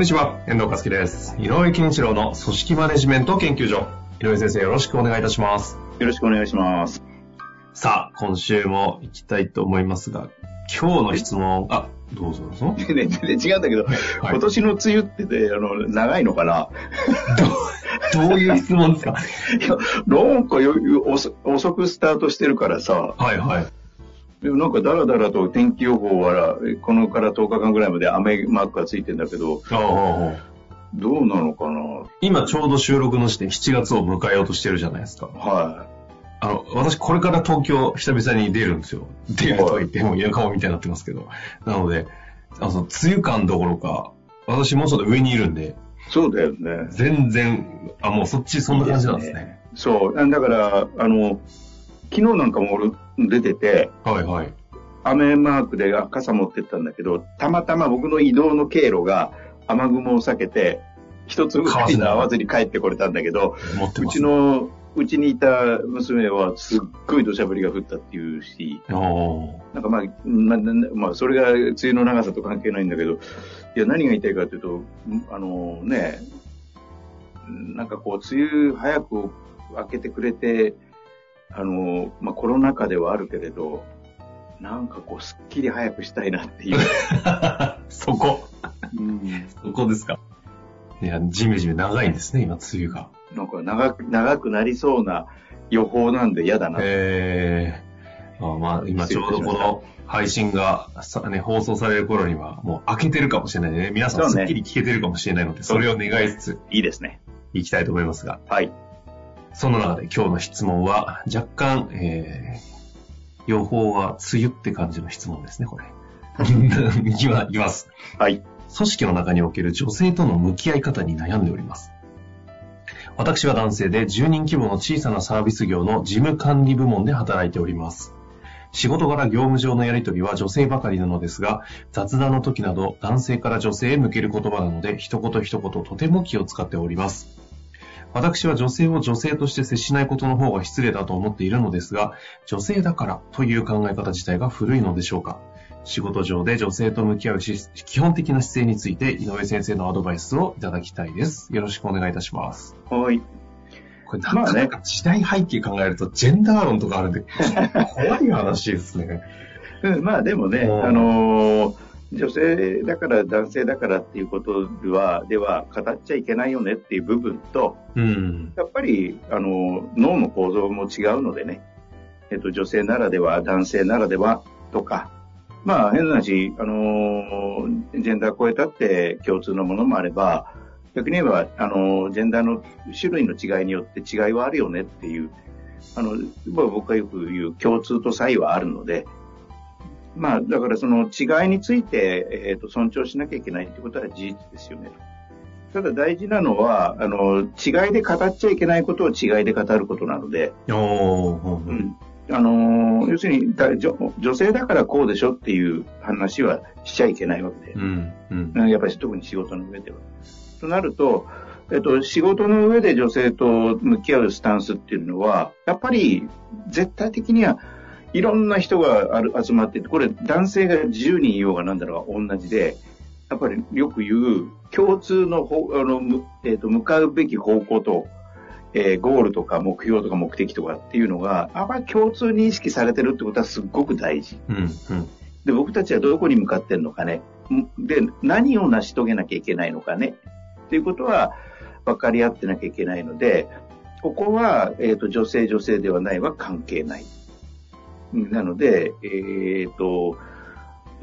んにちは、遠藤和樹です。井上健一郎の組織マネジメント研究所。井上先生、よろしくお願いいたします。よろしくお願いします。さあ、今週も行きたいと思いますが、今日の質問、あ、どうぞどうぞ。ね、全然違うんだけど、今年の梅雨ってね、あの、長いのかな？どういう質問ですか？いや、なんかよ遅遅くスタートしてるからさ、はいはい。でもなんかだらだらと天気予報は、このから10日間ぐらいまで雨マークがついてんだけど、どうなのかな？今ちょうど収録の時点7月を迎えようとしてるじゃないですか。はあの、私これから東京久々に出るんですよ。出るとは言っても田舎もみたいになってますけど。なので、あの、梅雨感どころか、私もうちょっと上にいるんで、い。そうだよね。全然、あ、もうそっちそんな感じなんですね。そう。だから、あの、昨日なんかも俺出てて、はいはい。雨マークであ傘持ってったんだけど、たまたま僕の移動の経路が雨雲を避けて、一つぐらいの合わずに帰ってこれたんだけど、う持ってます。ちの、うちにいた娘はすっごい土砂降りが降ったっていうし、なんかまあ、まあ、まあ、それが梅雨の長さと関係ないんだけど、いや、何が言いたいかというと、あのね、なんかこう、梅雨早く明けてくれて、あの、まあコロナ禍ではあるけれど、なんかこう、すっきり早くしたいなっていう。そこ、うんそこですか。いや、ジメジメ長いんですね、今、梅雨が。なんか長く、長くなりそうな予報なんで嫌だな。えー、あまあ、今ちょうどこの配信がさ、ね、放送される頃には、もう開けてるかもしれないね。皆さんすっきり聞けてるかもしれないので、それを願いつつ、いいですね。いきたいと思いますが、はい。その中で今日の質問は、若干、えー、予報は梅雨って感じの質問ですね、これ。いきまいきます。はい。組織の中における女性との向き合い方に悩んでおります。私は男性で10人規模の小さなサービス業の事務管理部門で働いております。仕事柄業務上のやりとりは女性ばかりなのですが、雑談の時など男性から女性へ向ける言葉なので、一言一言とても気を使っております。私は女性を女性として接しないことの方が失礼だと思っているのですが、女性だからという考え方自体が古いのでしょうか？仕事上で女性と向き合うし基本的な姿勢について井上先生のアドバイスをいただきたいです。よろしくお願いいたします。はい。これなかなか時代背景考えるとジェンダー論とかあるんで、怖い話ですね。うん、まあでもね、うんあのー女性だから男性だからっていうことでは、では語っちゃいけないよねっていう部分と、うん。やっぱり、あの、脳の構造も違うのでね、えっと、女性ならでは、男性ならではとか、まあ変な話、あの、ジェンダー超えたって共通のものもあれば、逆に言えば、あの、ジェンダーの種類の違いによって違いはあるよねっていう、あの、まあ僕がよく言う共通と差異はあるので、まあ、だからその違いについて、えっ、と、尊重しなきゃいけないってことは事実ですよね。ただ大事なのは、あの、違いで語っちゃいけないことを違いで語ることなので、おー、ううんん。あの、要するにだ女、女性だからこうでしょっていう話はしちゃいけないわけで。うん。うん。やっぱり特に仕事の上では。となると、えっと、仕事の上で女性と向き合うスタンスっていうのは、やっぱり絶対的にはいろんな人がある集まっていて、これ男性が10人いようがなんだろうが同じで、やっぱりよく言う共通のほあの、むえっと向かうべき方向と、えーゴールとか目標とか目的とかっていうのが、あまり共通認識されてるってことはすっごく大事。うん。うん。で、僕たちはどこに向かってんのかね。んで、何を成し遂げなきゃいけないのかね。っていうことは分かり合ってなきゃいけないので、ここは、えっ、と、女性、女性ではないは関係ない。なので、えっ、と、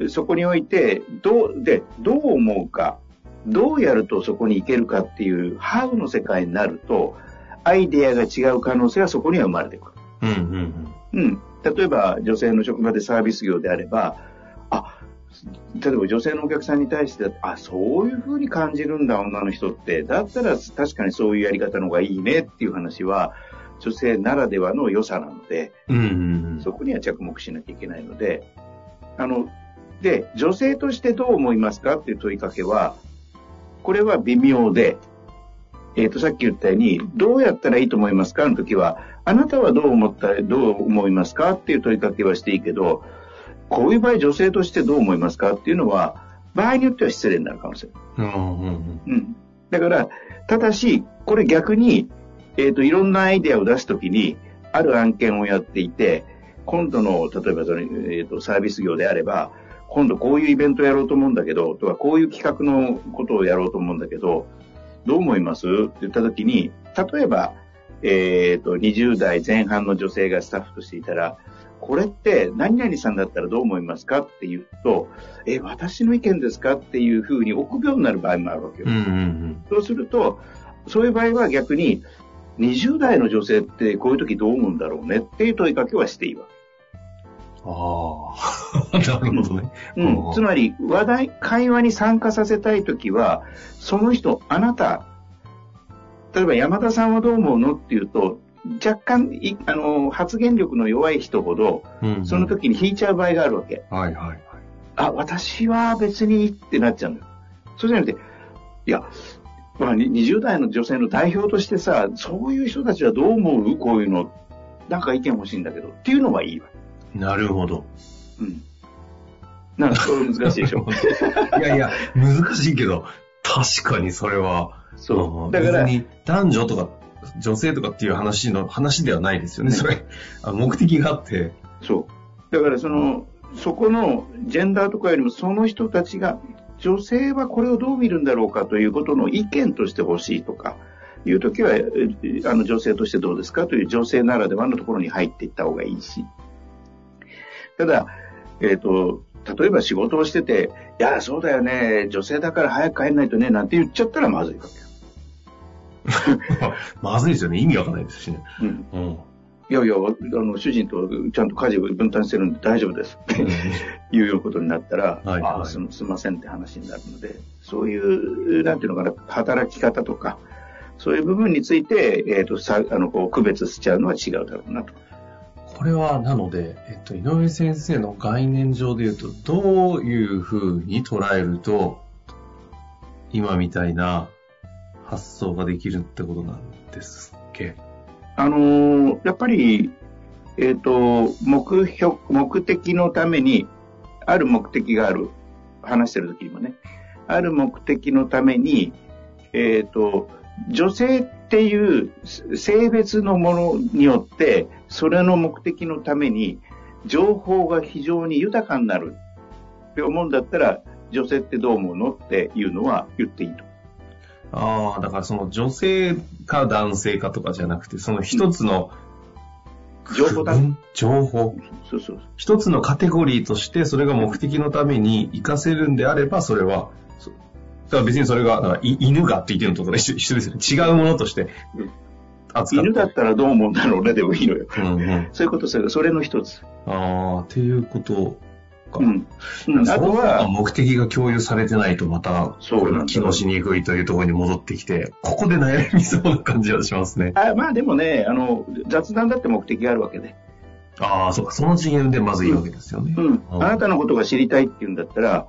そこにおいて、どう、で、どう思うか、どうやるとそこに行けるかっていう、ハウの世界になると、アイデアが違う可能性はそこには生まれてくる。うん。うん。うん。例えば、女性の職場でサービス業であれば、あ、例えば女性のお客さんに対して、あ、そういう風に感じるんだ、女の人って。だったら確かにそういうやり方の方がいいねっていう話は、女性ならではの良さなので、うん。うんうん、そこには着目しなきゃいけないので、あの、で、女性としてどう思いますかっていう問いかけは、これは微妙で、えっ、ー、と、さっき言ったように、どうやったらいいと思いますかの時は、あなたはどう思ったら、どう思いますかっていう問いかけはしていいけど、こういう場合女性としてどう思いますかっていうのは、場合によっては失礼になるかもしれない。うん、うん、だから、ただし、これ逆に、えっ、ー、と、いろんなアイデアを出すときに、ある案件をやっていて、今度の、例えばその、えっ、ー、と、サービス業であれば、今度こういうイベントやろうと思うんだけど、とかこういう企画のことをやろうと思うんだけど、どう思います？って言ったときに、例えば、えっ、ー、と、20代前半の女性がスタッフとしていたら、これって何々さんだったらどう思いますか？って言うと、え、私の意見ですか？っていうふうに臆病になる場合もあるわけよ。うんうんうん、そうすると、そういう場合は逆に、20代の女性ってこういう時どう思うんだろうねっていう問いかけはしていいわけ。ああ、なるほどね。うん。つまり、話題、会話に参加させたい時は、その人、あなた、例えば山田さんはどう思うのっていうと、若干あの発言力の弱い人ほど、うんうん、その時に引いちゃう場合があるわけ。はいはいはい。あ、私は別にってなっちゃうんだよ。そうじゃなくて、いや、まあ、20代の女性の代表としてさ、そういう人たちはどう思う？こういうの。なんか意見欲しいんだけど。っていうのはいいわ。なるほど。うん。なんか、それ難しいでしょ。いやいや、難しいけど、確かにそれは。そう。だから、男女とか女性とかっていう話の話ではないですよね、それ。目的があって。そう。だからその、そこのジェンダーとかよりもその人たちが、女性はこれをどう見るんだろうかということの意見としてほしいとか、いうときは、あの女性としてどうですかという女性ならではのところに入っていった方がいいし。ただ、えっ、ー、と、例えば仕事をしてて、いや、そうだよね、女性だから早く帰んないとね、なんて言っちゃったらまずいわけよ。まずいですよね。意味わかんないですしね。うん。うん、いやいや、あの、主人とちゃんと家事を分担してるんで大丈夫ですっていうことになったら、はい、あすすみませんって話になるので、そういう、なんていうのかな、働き方とか、そういう部分について、えっ、ー、と、さ、あの、こう、区別しちゃうのは違うだろうなと。これは、なので、えっと、井上先生の概念上で言うと、どういうふうに捉えると、今みたいな発想ができるってことなんですっけ？あの、やっぱり、えっ、ー、と、目標、目的のために、ある目的がある。話してる時にもね。ある目的のために、えっ、ー、と、女性っていう性別のものによって、それの目的のために、情報が非常に豊かになるって思うんだったら、女性ってどう思うの？っていうのは言っていいと。ああ、だからその女性か男性かとかじゃなくて、その一つの、情報だ。情報。そうそう。一つのカテゴリーとして、それが目的のために活かせるんであれば、それは、だから別にそれが、か犬がって言ってるのとか一緒ですよね。違うものとして犬だったらどう思うんだろうね、でもいいのよ。うんうん、そういうことする。それの一つ。ああ、っていうことか。うん。うん、あとは、目的が共有されてないとまた、そうなん機能しにくいというところに戻ってきて、ここで悩みそうな感じはしますね。あまあでもね、あの、雑談だって目的があるわけで。ああ、そうか。その次元でまずいいわけですよね。うん。うん、あなたのことが知りたいって言うんだったら、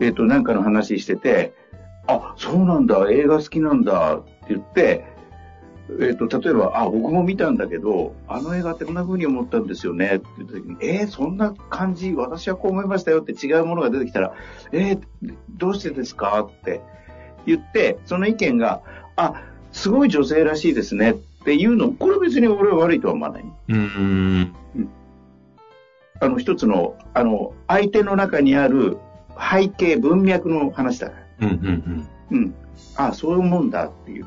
えっ、ー、と、なんかの話してて、あ、そうなんだ、映画好きなんだって言って、えっ、ー、と、例えば、あ、僕も見たんだけど、あの映画ってこんな風に思ったんですよねって言った時に、えー、そんな感じ、私はこう思いましたよって違うものが出てきたら、えー、どうしてですか？って言って、その意見が、あ、すごい女性らしいですねっていうの、これ別に俺は悪いとは思わない。うん。あの、一つの、あの、相手の中にある背景、文脈の話だから。うんうんうん。うん。あ、そう思うんだっていう。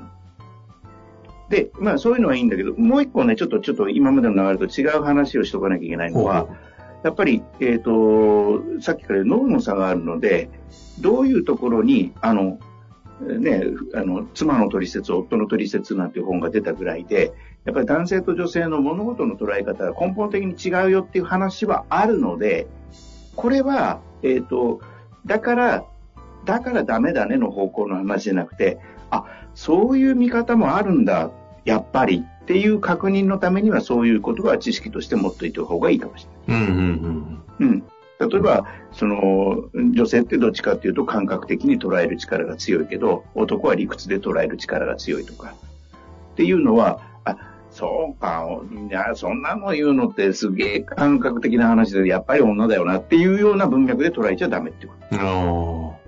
で、まあそういうのはいいんだけど、もう一個ね、ちょっと、ちょっと今までの流れと違う話をしとかなきゃいけないのは、やっぱり、えっ、ー、と、さっきから脳の差があるので、どういうところに、あの、ね、あの、妻の取説、夫の取説なんていう本が出たぐらいで、やっぱり男性と女性の物事の捉え方が根本的に違うよっていう話はあるので、これは、えっ、ー、と、だから、だからダメだねの方向の話じゃなくて、あ、そういう見方もあるんだ、やっぱりっていう確認のためにはそういうことは知識として持っておいた方がいいかもしれない。うんうんうん。うん。例えば、その、女性ってどっちかっていうと感覚的に捉える力が強いけど、男は理屈で捉える力が強いとか。っていうのは、あ、そうか、いや、そんなの言うのってすげえ感覚的な話で、やっぱり女だよなっていうような文脈で捉えちゃダメってこと。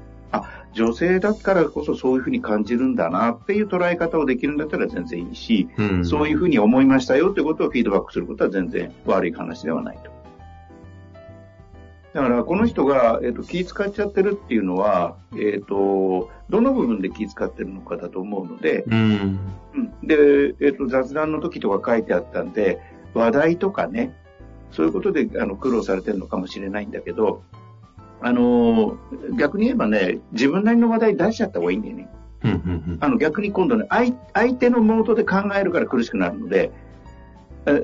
あ、女性だからこそそういうふうに感じるんだなっていう捉え方をできるんだったら全然いいし、うん、そういうふうに思いましたよってことをフィードバックすることは全然悪い話ではないと。だから、この人が、えっ、ー、と、気使っちゃってるっていうのは、えっ、ー、と、どの部分で気使ってるのかだと思うので、うん、で、えっ、ー、と、雑談の時とか書いてあったんで、話題とかね、そういうことであの苦労されてるのかもしれないんだけど、あの、逆に言えばね、自分なりの話題出しちゃった方がいいんだよね。あの逆に今度ね相、相手のモードで考えるから苦しくなるので、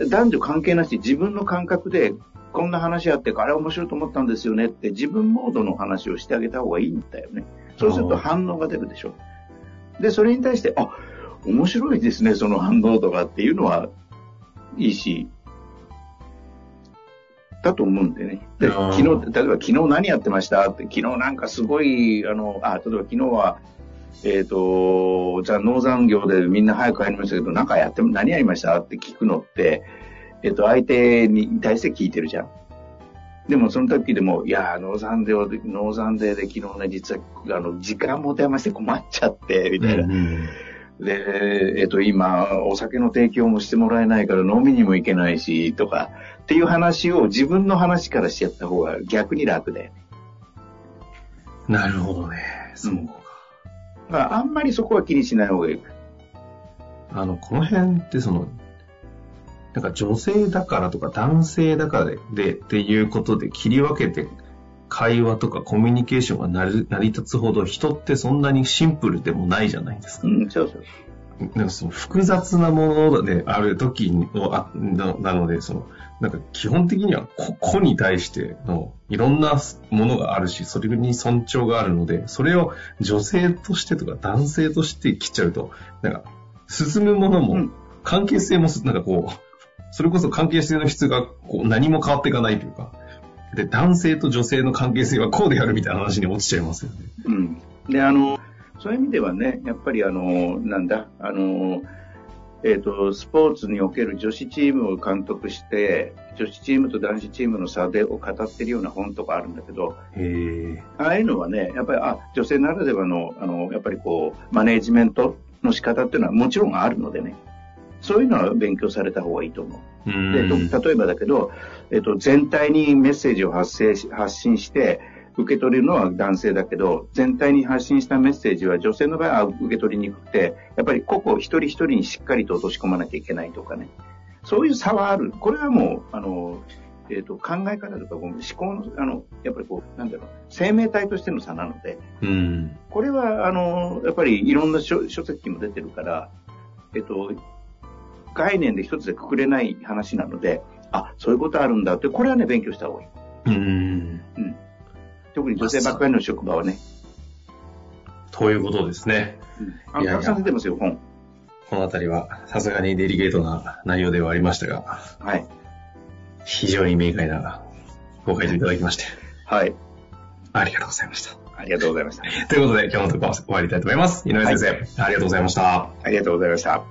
男女関係なし自分の感覚でこんな話あって、あれ面白いと思ったんですよねって自分モードの話をしてあげた方がいいんだよね。そうすると反応が出るでしょ。で、それに対して、あ、面白いですね、その反応とかっていうのはいいし、だと思うんでね。で、昨日、例えば昨日何やってましたって、昨日なんかすごい、あの、あ、例えば昨日は、えっ、ー、と、じゃあ農産業でみんな早く帰りましたけど、なんかやって、何やりましたって聞くのって、えっと、相手に対して聞いてるじゃん。でもその時でも、いや、農産で、農産でで昨日ね、実は、あの、時間持て余して困っちゃって、みたいな。うんうんで、えっと、今、お酒の提供もしてもらえないから飲みにも行けないし、とか、っていう話を自分の話からしちゃった方が逆に楽だよね。なるほどね。そうか。まあ、あんまりそこは気にしない方がいい。あの、この辺ってその、なんか女性だからとか男性だからででっていうことで切り分けて会話とかコミュニケーションが成り立つほど人ってそんなにシンプルでもないじゃないですか。うん、そうそう。なんかその複雑なものである時のあななので、その、なんか基本的には個個に対してのいろんなものがあるし、それに尊重があるので、それを女性としてとか男性として切っちゃうと、なんか進むものも、関係性もなんかこう、それこそ関係性の質がこう何も変わっていかないというか、で、男性と女性の関係性はこうであるみたいな話に落ちちゃいますよね。うん。で、あの、そういう意味ではね、やっぱりあの、なんだ、あの、えっ、ー、と、スポーツにおける女子チームを監督して、女子チームと男子チームの差でを語ってるような本とかあるんだけど、ああいうのはね、やっぱり、あ、女性ならではの、あの、やっぱりこう、マネージメントの仕方っていうのはもちろんあるのでね、そういうのは勉強された方がいいと思う。で例えばだけど、えっと、全体にメッセージを発生し発信して、受け取れるのは男性だけど、全体に発信したメッセージは女性の場合は受け取りにくくて、やっぱり個々一人一人にしっかりと落とし込まなきゃいけないとかね。そういう差はある。これはもう、あの、えっ、ー、と、考え方とか思考の、あの、やっぱりこう、なんだろう、生命体としての差なので、うん、これは、あの、やっぱりいろんな書書籍も出てるから、えっ、ー、と、概念で一つでくくれない話なので、あ、そういうことあるんだって、これはね、勉強した方がいい。うん。うん。特に女性ばっかりの職場はね。ということですね。うん、あたくさん出てますよ、本。このあたりは、さすがにデリケートな内容ではありましたが、はい。非常に明快なご回答いただきまして。はい。ありがとうございました。ありがとうございました。ということで、今日のところ終わりたいと思います。井上先生、はい、ありがとうございました。ありがとうございました。